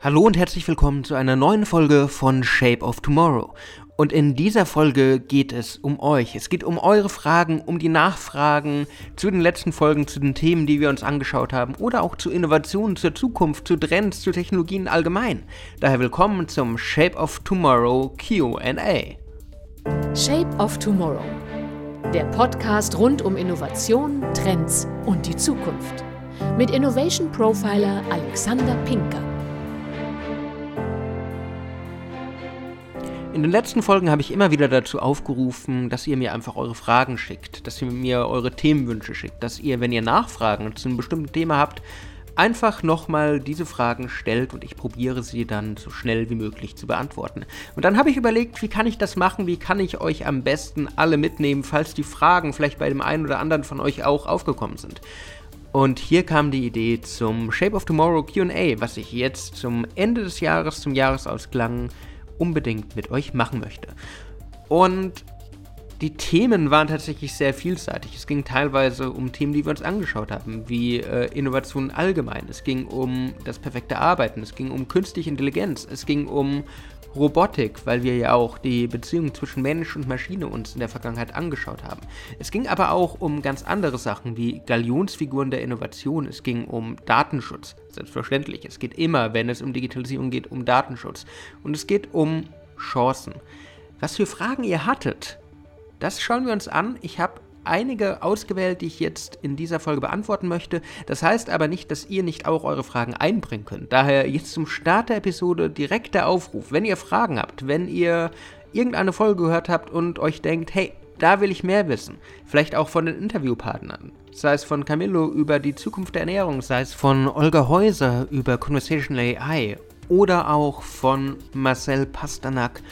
Hallo und herzlich willkommen zu einer neuen Folge von Shape of Tomorrow. Und in dieser Folge geht es um euch. Es geht um eure Fragen, um die Nachfragen zu den letzten Folgen, zu den Themen, die wir uns angeschaut haben oder auch zu Innovationen, zur Zukunft, zu Trends, zu Technologien allgemein. Daher willkommen zum Shape of Tomorrow QA. Shape of Tomorrow. Der Podcast rund um Innovation, Trends und die Zukunft. Mit Innovation Profiler Alexander Pinker. In den letzten Folgen habe ich immer wieder dazu aufgerufen, dass ihr mir einfach eure Fragen schickt, dass ihr mir eure Themenwünsche schickt, dass ihr, wenn ihr Nachfragen zu einem bestimmten Thema habt, einfach nochmal diese Fragen stellt und ich probiere sie dann so schnell wie möglich zu beantworten. Und dann habe ich überlegt, wie kann ich das machen, wie kann ich euch am besten alle mitnehmen, falls die Fragen vielleicht bei dem einen oder anderen von euch auch aufgekommen sind. Und hier kam die Idee zum Shape of Tomorrow QA, was ich jetzt zum Ende des Jahres, zum Jahresausklang unbedingt mit euch machen möchte. Und die Themen waren tatsächlich sehr vielseitig. Es ging teilweise um Themen, die wir uns angeschaut haben, wie äh, Innovationen allgemein. Es ging um das perfekte Arbeiten, es ging um künstliche Intelligenz, es ging um Robotik, weil wir ja auch die Beziehung zwischen Mensch und Maschine uns in der Vergangenheit angeschaut haben. Es ging aber auch um ganz andere Sachen wie Galionsfiguren der Innovation. Es ging um Datenschutz, selbstverständlich. Es geht immer, wenn es um Digitalisierung geht, um Datenschutz. Und es geht um Chancen. Was für Fragen ihr hattet, das schauen wir uns an. Ich habe einige ausgewählt, die ich jetzt in dieser Folge beantworten möchte. Das heißt aber nicht, dass ihr nicht auch eure Fragen einbringen könnt. Daher jetzt zum Start der Episode direkt der Aufruf. Wenn ihr Fragen habt, wenn ihr irgendeine Folge gehört habt und euch denkt, hey, da will ich mehr wissen. Vielleicht auch von den Interviewpartnern. Sei es von Camillo über die Zukunft der Ernährung, sei es von Olga Häuser über Conversational AI oder auch von Marcel Pasternak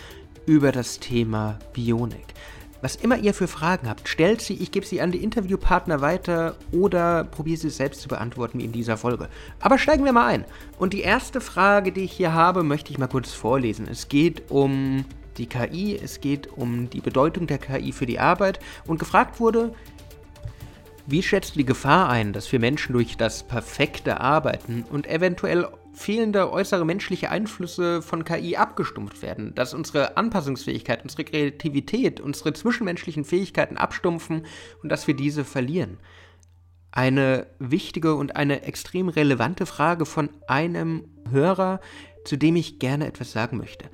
über das Thema Bionik. Was immer ihr für Fragen habt, stellt sie, ich gebe sie an die Interviewpartner weiter oder probiere sie selbst zu beantworten wie in dieser Folge. Aber steigen wir mal ein. Und die erste Frage, die ich hier habe, möchte ich mal kurz vorlesen. Es geht um die KI, es geht um die Bedeutung der KI für die Arbeit und gefragt wurde, wie schätzt du die Gefahr ein, dass wir Menschen durch das perfekte Arbeiten und eventuell fehlende äußere menschliche Einflüsse von KI abgestumpft werden, dass unsere Anpassungsfähigkeit, unsere Kreativität, unsere zwischenmenschlichen Fähigkeiten abstumpfen und dass wir diese verlieren? Eine wichtige und eine extrem relevante Frage von einem Hörer, zu dem ich gerne etwas sagen möchte.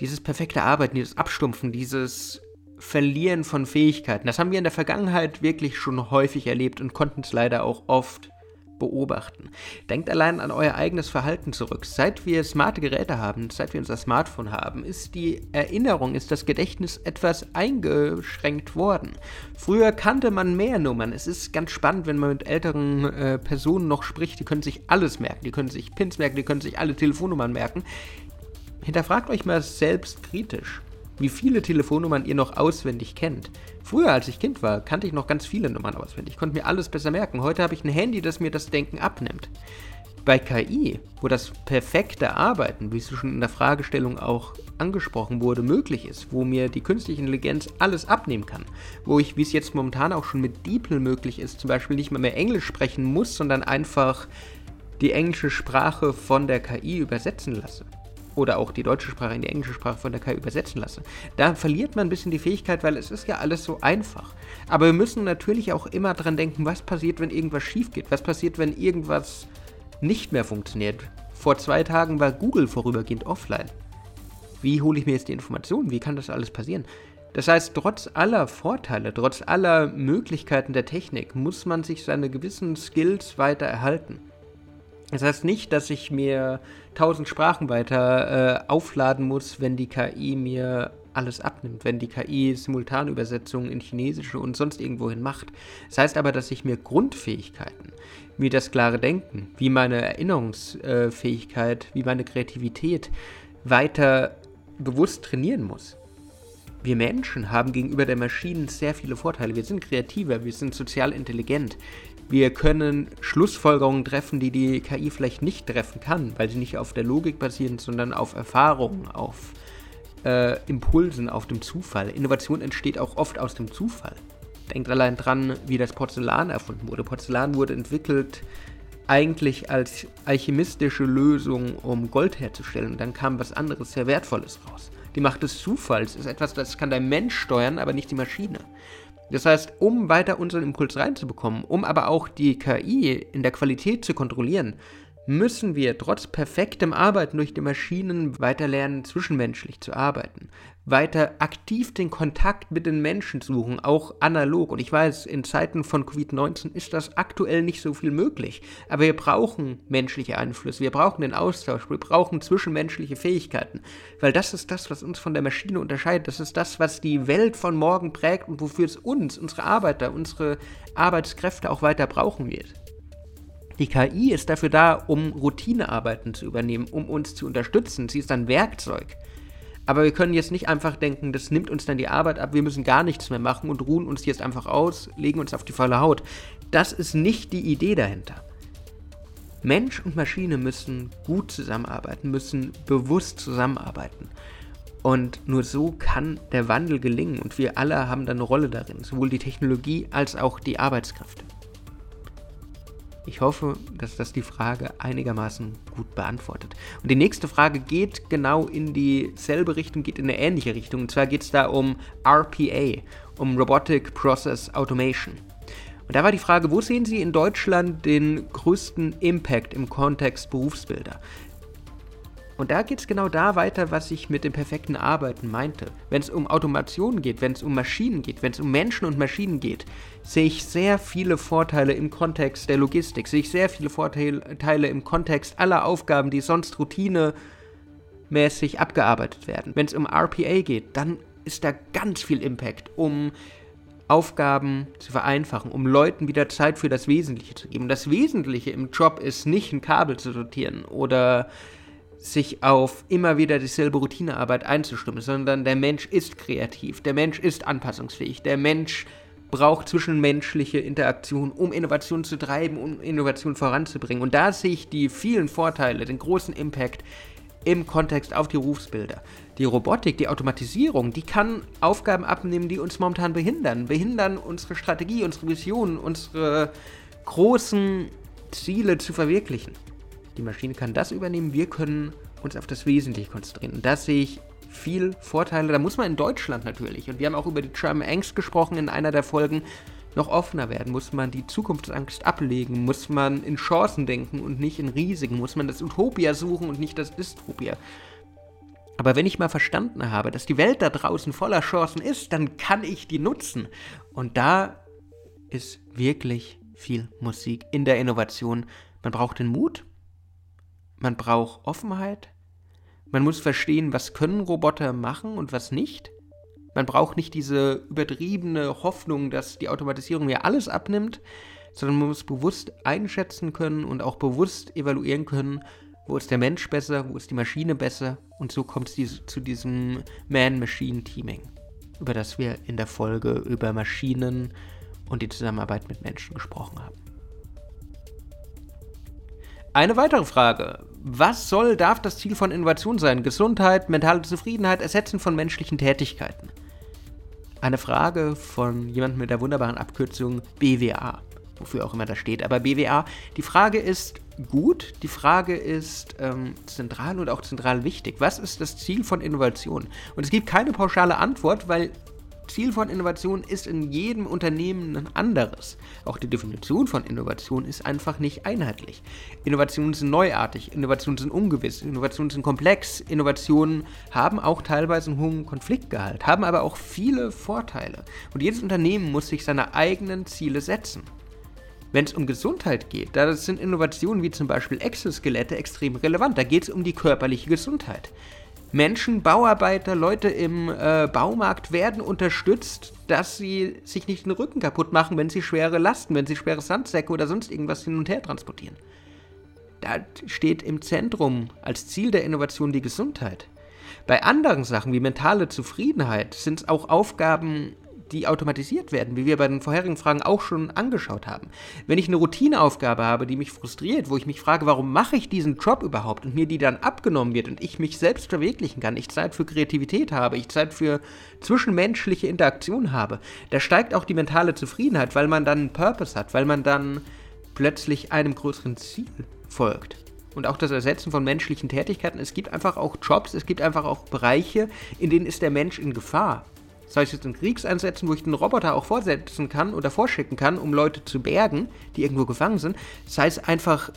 Dieses perfekte Arbeiten, dieses Abstumpfen, dieses Verlieren von Fähigkeiten, das haben wir in der Vergangenheit wirklich schon häufig erlebt und konnten es leider auch oft beobachten. Denkt allein an euer eigenes Verhalten zurück. Seit wir smarte Geräte haben, seit wir unser Smartphone haben, ist die Erinnerung, ist das Gedächtnis etwas eingeschränkt worden. Früher kannte man mehr Nummern. Es ist ganz spannend, wenn man mit älteren äh, Personen noch spricht. Die können sich alles merken. Die können sich Pins merken, die können sich alle Telefonnummern merken. Hinterfragt euch mal selbst kritisch wie viele Telefonnummern ihr noch auswendig kennt. Früher, als ich Kind war, kannte ich noch ganz viele Nummern auswendig, ich konnte mir alles besser merken. Heute habe ich ein Handy, das mir das Denken abnimmt. Bei KI, wo das perfekte Arbeiten, wie es schon in der Fragestellung auch angesprochen wurde, möglich ist, wo mir die künstliche Intelligenz alles abnehmen kann, wo ich, wie es jetzt momentan auch schon mit DeepL möglich ist, zum Beispiel nicht mehr mehr Englisch sprechen muss, sondern einfach die englische Sprache von der KI übersetzen lasse oder auch die deutsche Sprache in die englische Sprache von der KI übersetzen lasse. Da verliert man ein bisschen die Fähigkeit, weil es ist ja alles so einfach. Aber wir müssen natürlich auch immer dran denken, was passiert, wenn irgendwas schief geht? Was passiert, wenn irgendwas nicht mehr funktioniert? Vor zwei Tagen war Google vorübergehend offline. Wie hole ich mir jetzt die Informationen? Wie kann das alles passieren? Das heißt, trotz aller Vorteile, trotz aller Möglichkeiten der Technik muss man sich seine gewissen Skills weiter erhalten. Das heißt nicht, dass ich mir tausend Sprachen weiter äh, aufladen muss, wenn die KI mir alles abnimmt, wenn die KI Simultanübersetzungen in Chinesische und sonst irgendwohin macht. Das heißt aber, dass ich mir Grundfähigkeiten, wie das klare Denken, wie meine Erinnerungsfähigkeit, wie meine Kreativität weiter bewusst trainieren muss. Wir Menschen haben gegenüber der Maschinen sehr viele Vorteile. Wir sind kreativer, wir sind sozial intelligent. Wir können Schlussfolgerungen treffen, die die KI vielleicht nicht treffen kann, weil sie nicht auf der Logik basieren, sondern auf Erfahrungen, auf äh, Impulsen, auf dem Zufall. Innovation entsteht auch oft aus dem Zufall. Denkt allein dran, wie das Porzellan erfunden wurde. Porzellan wurde entwickelt eigentlich als alchemistische Lösung, um Gold herzustellen. Und dann kam was anderes, sehr Wertvolles raus. Die Macht des Zufalls ist etwas, das kann der Mensch steuern, aber nicht die Maschine. Das heißt, um weiter unseren Impuls reinzubekommen, um aber auch die KI in der Qualität zu kontrollieren, müssen wir trotz perfektem Arbeiten durch die Maschinen weiter lernen, zwischenmenschlich zu arbeiten. Weiter aktiv den Kontakt mit den Menschen suchen, auch analog. Und ich weiß, in Zeiten von Covid-19 ist das aktuell nicht so viel möglich. Aber wir brauchen menschliche Einflüsse, wir brauchen den Austausch, wir brauchen zwischenmenschliche Fähigkeiten. Weil das ist das, was uns von der Maschine unterscheidet. Das ist das, was die Welt von morgen prägt und wofür es uns, unsere Arbeiter, unsere Arbeitskräfte auch weiter brauchen wird. Die KI ist dafür da, um Routinearbeiten zu übernehmen, um uns zu unterstützen. Sie ist ein Werkzeug. Aber wir können jetzt nicht einfach denken, das nimmt uns dann die Arbeit ab, wir müssen gar nichts mehr machen und ruhen uns jetzt einfach aus, legen uns auf die volle Haut. Das ist nicht die Idee dahinter. Mensch und Maschine müssen gut zusammenarbeiten, müssen bewusst zusammenarbeiten. Und nur so kann der Wandel gelingen und wir alle haben dann eine Rolle darin, sowohl die Technologie als auch die Arbeitskräfte. Ich hoffe, dass das die Frage einigermaßen gut beantwortet. Und die nächste Frage geht genau in dieselbe Richtung, geht in eine ähnliche Richtung. Und zwar geht es da um RPA, um Robotic Process Automation. Und da war die Frage, wo sehen Sie in Deutschland den größten Impact im Kontext Berufsbilder? Und da geht es genau da weiter, was ich mit dem perfekten Arbeiten meinte. Wenn es um Automation geht, wenn es um Maschinen geht, wenn es um Menschen und Maschinen geht, sehe ich sehr viele Vorteile im Kontext der Logistik, sehe ich sehr viele Vorteile im Kontext aller Aufgaben, die sonst routinemäßig abgearbeitet werden. Wenn es um RPA geht, dann ist da ganz viel Impact, um Aufgaben zu vereinfachen, um Leuten wieder Zeit für das Wesentliche zu geben. Das Wesentliche im Job ist nicht ein Kabel zu sortieren oder sich auf immer wieder dieselbe Routinearbeit einzustimmen, sondern der Mensch ist kreativ, der Mensch ist anpassungsfähig, der Mensch braucht zwischenmenschliche Interaktion, um Innovation zu treiben, um Innovation voranzubringen. Und da sehe ich die vielen Vorteile, den großen Impact im Kontext auf die Berufsbilder. Die Robotik, die Automatisierung, die kann Aufgaben abnehmen, die uns momentan behindern. Behindern unsere Strategie, unsere Visionen, unsere großen Ziele zu verwirklichen. Die Maschine kann das übernehmen, wir können uns auf das Wesentliche konzentrieren. Und da sehe ich viel Vorteile. Da muss man in Deutschland natürlich, und wir haben auch über die German Angst gesprochen in einer der Folgen, noch offener werden, muss man die Zukunftsangst ablegen, muss man in Chancen denken und nicht in Risiken, muss man das Utopia suchen und nicht das Dystopia. Aber wenn ich mal verstanden habe, dass die Welt da draußen voller Chancen ist, dann kann ich die nutzen. Und da ist wirklich viel Musik in der Innovation. Man braucht den Mut, man braucht Offenheit. Man muss verstehen, was können Roboter machen und was nicht. Man braucht nicht diese übertriebene Hoffnung, dass die Automatisierung mir alles abnimmt, sondern man muss bewusst einschätzen können und auch bewusst evaluieren können, wo ist der Mensch besser, wo ist die Maschine besser. Und so kommt es zu diesem Man-Machine-Teaming, über das wir in der Folge über Maschinen und die Zusammenarbeit mit Menschen gesprochen haben. Eine weitere Frage. Was soll, darf das Ziel von Innovation sein? Gesundheit, mentale Zufriedenheit, Ersetzen von menschlichen Tätigkeiten. Eine Frage von jemandem mit der wunderbaren Abkürzung BWA, wofür auch immer das steht. Aber BWA, die Frage ist gut, die Frage ist ähm, zentral und auch zentral wichtig. Was ist das Ziel von Innovation? Und es gibt keine pauschale Antwort, weil Ziel von Innovation ist in jedem Unternehmen ein anderes. Auch die Definition von Innovation ist einfach nicht einheitlich. Innovationen sind neuartig, Innovationen sind ungewiss, Innovationen sind komplex, Innovationen haben auch teilweise einen hohen Konfliktgehalt, haben aber auch viele Vorteile. Und jedes Unternehmen muss sich seine eigenen Ziele setzen. Wenn es um Gesundheit geht, da sind Innovationen wie zum Beispiel Exoskelette extrem relevant. Da geht es um die körperliche Gesundheit. Menschen, Bauarbeiter, Leute im äh, Baumarkt werden unterstützt, dass sie sich nicht den Rücken kaputt machen, wenn sie schwere Lasten, wenn sie schwere Sandsäcke oder sonst irgendwas hin und her transportieren. Da steht im Zentrum als Ziel der Innovation die Gesundheit. Bei anderen Sachen wie mentale Zufriedenheit sind es auch Aufgaben die automatisiert werden, wie wir bei den vorherigen Fragen auch schon angeschaut haben. Wenn ich eine Routineaufgabe habe, die mich frustriert, wo ich mich frage, warum mache ich diesen Job überhaupt und mir die dann abgenommen wird und ich mich selbst verwirklichen kann, ich Zeit für Kreativität habe, ich Zeit für zwischenmenschliche Interaktion habe, da steigt auch die mentale Zufriedenheit, weil man dann einen Purpose hat, weil man dann plötzlich einem größeren Ziel folgt. Und auch das Ersetzen von menschlichen Tätigkeiten. Es gibt einfach auch Jobs, es gibt einfach auch Bereiche, in denen ist der Mensch in Gefahr. Das heißt jetzt in Kriegseinsätzen, wo ich den Roboter auch vorsetzen kann oder vorschicken kann, um Leute zu bergen, die irgendwo gefangen sind. Sei es einfach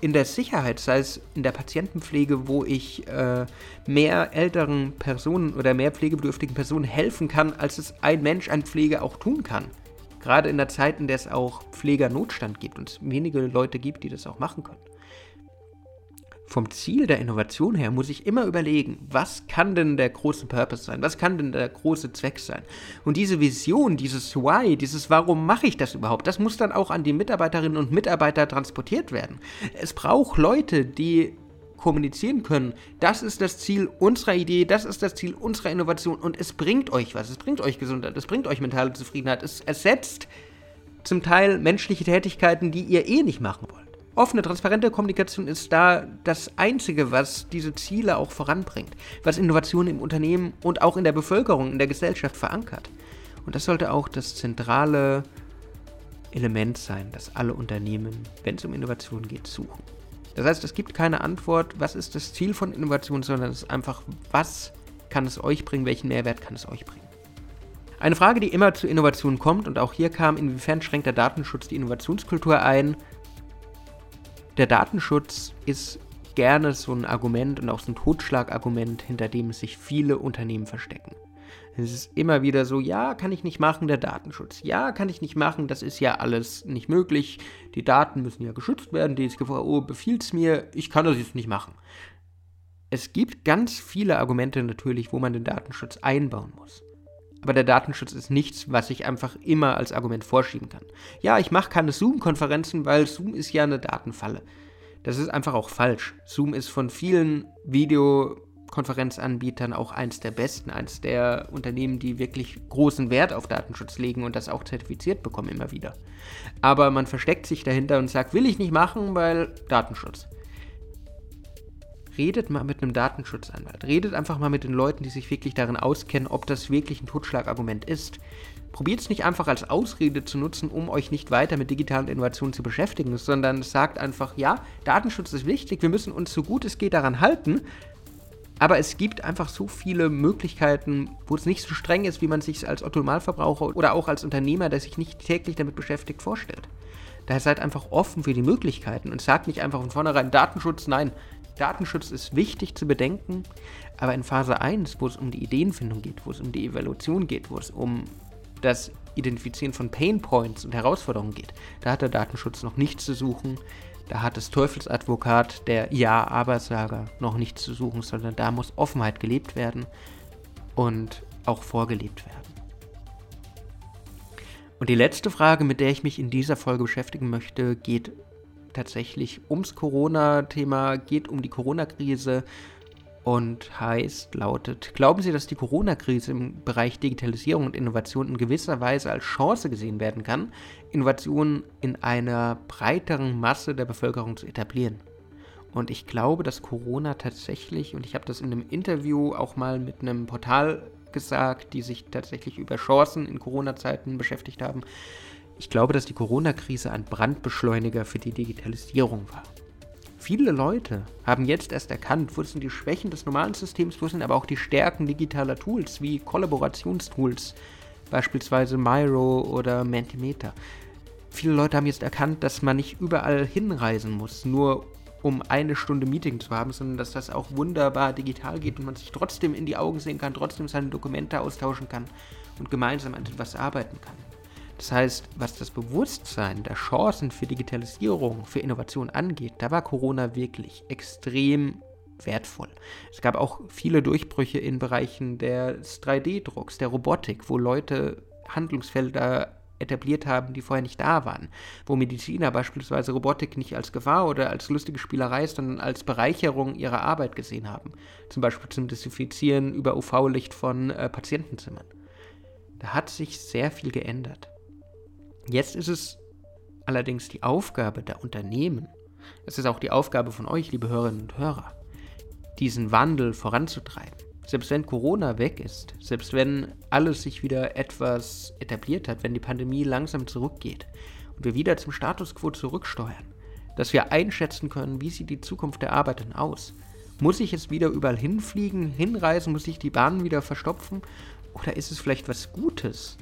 in der Sicherheit, sei es in der Patientenpflege, wo ich äh, mehr älteren Personen oder mehr pflegebedürftigen Personen helfen kann, als es ein Mensch an Pflege auch tun kann. Gerade in der Zeit, in der es auch Pflegernotstand gibt und es wenige Leute gibt, die das auch machen können vom Ziel der Innovation her muss ich immer überlegen, was kann denn der große Purpose sein? Was kann denn der große Zweck sein? Und diese Vision, dieses Why, dieses Warum mache ich das überhaupt, das muss dann auch an die Mitarbeiterinnen und Mitarbeiter transportiert werden. Es braucht Leute, die kommunizieren können. Das ist das Ziel unserer Idee, das ist das Ziel unserer Innovation und es bringt euch was. Es bringt euch Gesundheit, es bringt euch mentale Zufriedenheit. Es ersetzt zum Teil menschliche Tätigkeiten, die ihr eh nicht machen wollt. Offene, transparente Kommunikation ist da das Einzige, was diese Ziele auch voranbringt, was Innovation im Unternehmen und auch in der Bevölkerung, in der Gesellschaft verankert. Und das sollte auch das zentrale Element sein, das alle Unternehmen, wenn es um Innovation geht, suchen. Das heißt, es gibt keine Antwort, was ist das Ziel von Innovation, sondern es ist einfach, was kann es euch bringen, welchen Mehrwert kann es euch bringen. Eine Frage, die immer zu Innovation kommt, und auch hier kam, inwiefern schränkt der Datenschutz die Innovationskultur ein, der Datenschutz ist gerne so ein Argument und auch so ein Totschlagargument, hinter dem sich viele Unternehmen verstecken. Es ist immer wieder so, ja, kann ich nicht machen, der Datenschutz. Ja, kann ich nicht machen, das ist ja alles nicht möglich. Die Daten müssen ja geschützt werden, DSGVO befiehlt es mir, ich kann das jetzt nicht machen. Es gibt ganz viele Argumente natürlich, wo man den Datenschutz einbauen muss. Aber der Datenschutz ist nichts, was ich einfach immer als Argument vorschieben kann. Ja, ich mache keine Zoom-Konferenzen, weil Zoom ist ja eine Datenfalle. Das ist einfach auch falsch. Zoom ist von vielen Videokonferenzanbietern auch eins der besten, eins der Unternehmen, die wirklich großen Wert auf Datenschutz legen und das auch zertifiziert bekommen immer wieder. Aber man versteckt sich dahinter und sagt, will ich nicht machen, weil Datenschutz redet mal mit einem Datenschutzanwalt. Redet einfach mal mit den Leuten, die sich wirklich darin auskennen, ob das wirklich ein Totschlagargument ist. Probiert es nicht einfach als Ausrede zu nutzen, um euch nicht weiter mit digitalen Innovationen zu beschäftigen, sondern sagt einfach, ja, Datenschutz ist wichtig, wir müssen uns so gut es geht daran halten, aber es gibt einfach so viele Möglichkeiten, wo es nicht so streng ist, wie man sich als Otto-Normalverbraucher oder auch als Unternehmer, der sich nicht täglich damit beschäftigt, vorstellt. Daher seid einfach offen für die Möglichkeiten und sagt nicht einfach von vornherein Datenschutz, nein, Datenschutz ist wichtig zu bedenken, aber in Phase 1, wo es um die Ideenfindung geht, wo es um die Evaluation geht, wo es um das Identifizieren von Pain Points und Herausforderungen geht, da hat der Datenschutz noch nichts zu suchen. Da hat das Teufelsadvokat, der Ja-Aber-Sager, noch nichts zu suchen, sondern da muss Offenheit gelebt werden und auch vorgelebt werden. Und die letzte Frage, mit der ich mich in dieser Folge beschäftigen möchte, geht tatsächlich ums Corona-Thema, geht um die Corona-Krise und heißt, lautet, glauben Sie, dass die Corona-Krise im Bereich Digitalisierung und Innovation in gewisser Weise als Chance gesehen werden kann, Innovationen in einer breiteren Masse der Bevölkerung zu etablieren? Und ich glaube, dass Corona tatsächlich, und ich habe das in einem Interview auch mal mit einem Portal gesagt, die sich tatsächlich über Chancen in Corona-Zeiten beschäftigt haben, ich glaube, dass die Corona-Krise ein Brandbeschleuniger für die Digitalisierung war. Viele Leute haben jetzt erst erkannt, wo sind die Schwächen des normalen Systems, wo sind aber auch die Stärken digitaler Tools wie Kollaborationstools, beispielsweise Miro oder Mentimeter. Viele Leute haben jetzt erkannt, dass man nicht überall hinreisen muss, nur um eine Stunde Meeting zu haben, sondern dass das auch wunderbar digital geht und man sich trotzdem in die Augen sehen kann, trotzdem seine Dokumente austauschen kann und gemeinsam an etwas arbeiten kann. Das heißt, was das Bewusstsein der Chancen für Digitalisierung, für Innovation angeht, da war Corona wirklich extrem wertvoll. Es gab auch viele Durchbrüche in Bereichen des 3D-Drucks, der Robotik, wo Leute Handlungsfelder etabliert haben, die vorher nicht da waren. Wo Mediziner beispielsweise Robotik nicht als Gefahr oder als lustige Spielerei, sondern als Bereicherung ihrer Arbeit gesehen haben. Zum Beispiel zum Desinfizieren über UV-Licht von äh, Patientenzimmern. Da hat sich sehr viel geändert. Jetzt ist es allerdings die Aufgabe der Unternehmen, es ist auch die Aufgabe von euch, liebe Hörerinnen und Hörer, diesen Wandel voranzutreiben. Selbst wenn Corona weg ist, selbst wenn alles sich wieder etwas etabliert hat, wenn die Pandemie langsam zurückgeht und wir wieder zum Status quo zurücksteuern, dass wir einschätzen können, wie sieht die Zukunft der Arbeit denn aus. Muss ich jetzt wieder überall hinfliegen, hinreisen, muss ich die Bahnen wieder verstopfen? Oder ist es vielleicht was Gutes,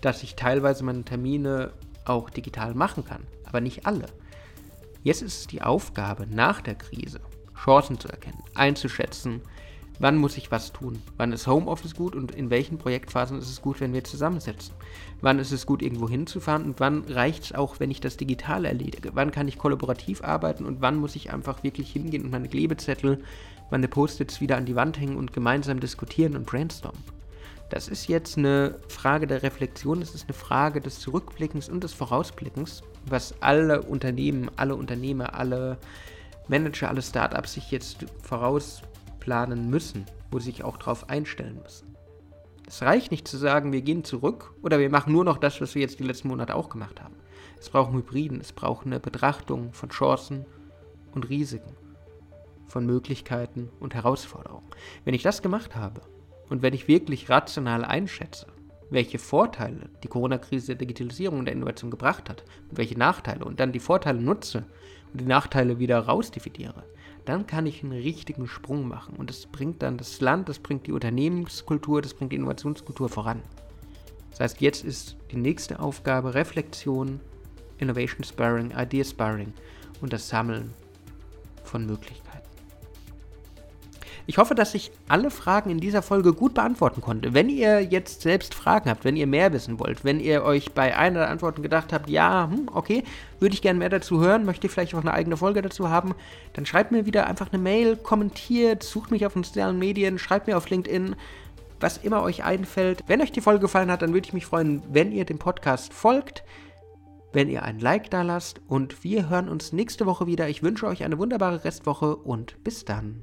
dass ich teilweise meine Termine auch digital machen kann, aber nicht alle? Jetzt ist es die Aufgabe, nach der Krise Chancen zu erkennen, einzuschätzen, wann muss ich was tun, wann ist Homeoffice gut und in welchen Projektphasen ist es gut, wenn wir zusammensetzen, wann ist es gut, irgendwo hinzufahren und wann reicht es auch, wenn ich das digital erledige, wann kann ich kollaborativ arbeiten und wann muss ich einfach wirklich hingehen und meine Klebezettel, meine Post-its wieder an die Wand hängen und gemeinsam diskutieren und brainstormen. Das ist jetzt eine Frage der Reflexion, das ist eine Frage des Zurückblickens und des Vorausblickens, was alle Unternehmen, alle Unternehmer, alle Manager, alle Startups sich jetzt vorausplanen müssen, wo sie sich auch darauf einstellen müssen. Es reicht nicht zu sagen, wir gehen zurück oder wir machen nur noch das, was wir jetzt die letzten Monate auch gemacht haben. Es braucht Hybriden, es braucht eine Betrachtung von Chancen und Risiken, von Möglichkeiten und Herausforderungen. Wenn ich das gemacht habe und wenn ich wirklich rational einschätze, welche Vorteile die Corona-Krise der Digitalisierung und der Innovation gebracht hat und welche Nachteile und dann die Vorteile nutze und die Nachteile wieder rausdividiere, dann kann ich einen richtigen Sprung machen. Und das bringt dann das Land, das bringt die Unternehmenskultur, das bringt die Innovationskultur voran. Das heißt, jetzt ist die nächste Aufgabe Reflexion, Innovation Sparring, Idea Sparring und das Sammeln von Möglichkeiten. Ich hoffe, dass ich alle Fragen in dieser Folge gut beantworten konnte. Wenn ihr jetzt selbst Fragen habt, wenn ihr mehr wissen wollt, wenn ihr euch bei einer der Antworten gedacht habt, ja, hm, okay, würde ich gerne mehr dazu hören, möchte ich vielleicht auch eine eigene Folge dazu haben, dann schreibt mir wieder einfach eine Mail, kommentiert, sucht mich auf den sozialen Medien, schreibt mir auf LinkedIn, was immer euch einfällt. Wenn euch die Folge gefallen hat, dann würde ich mich freuen, wenn ihr dem Podcast folgt wenn ihr ein Like da lasst und wir hören uns nächste Woche wieder. Ich wünsche euch eine wunderbare Restwoche und bis dann.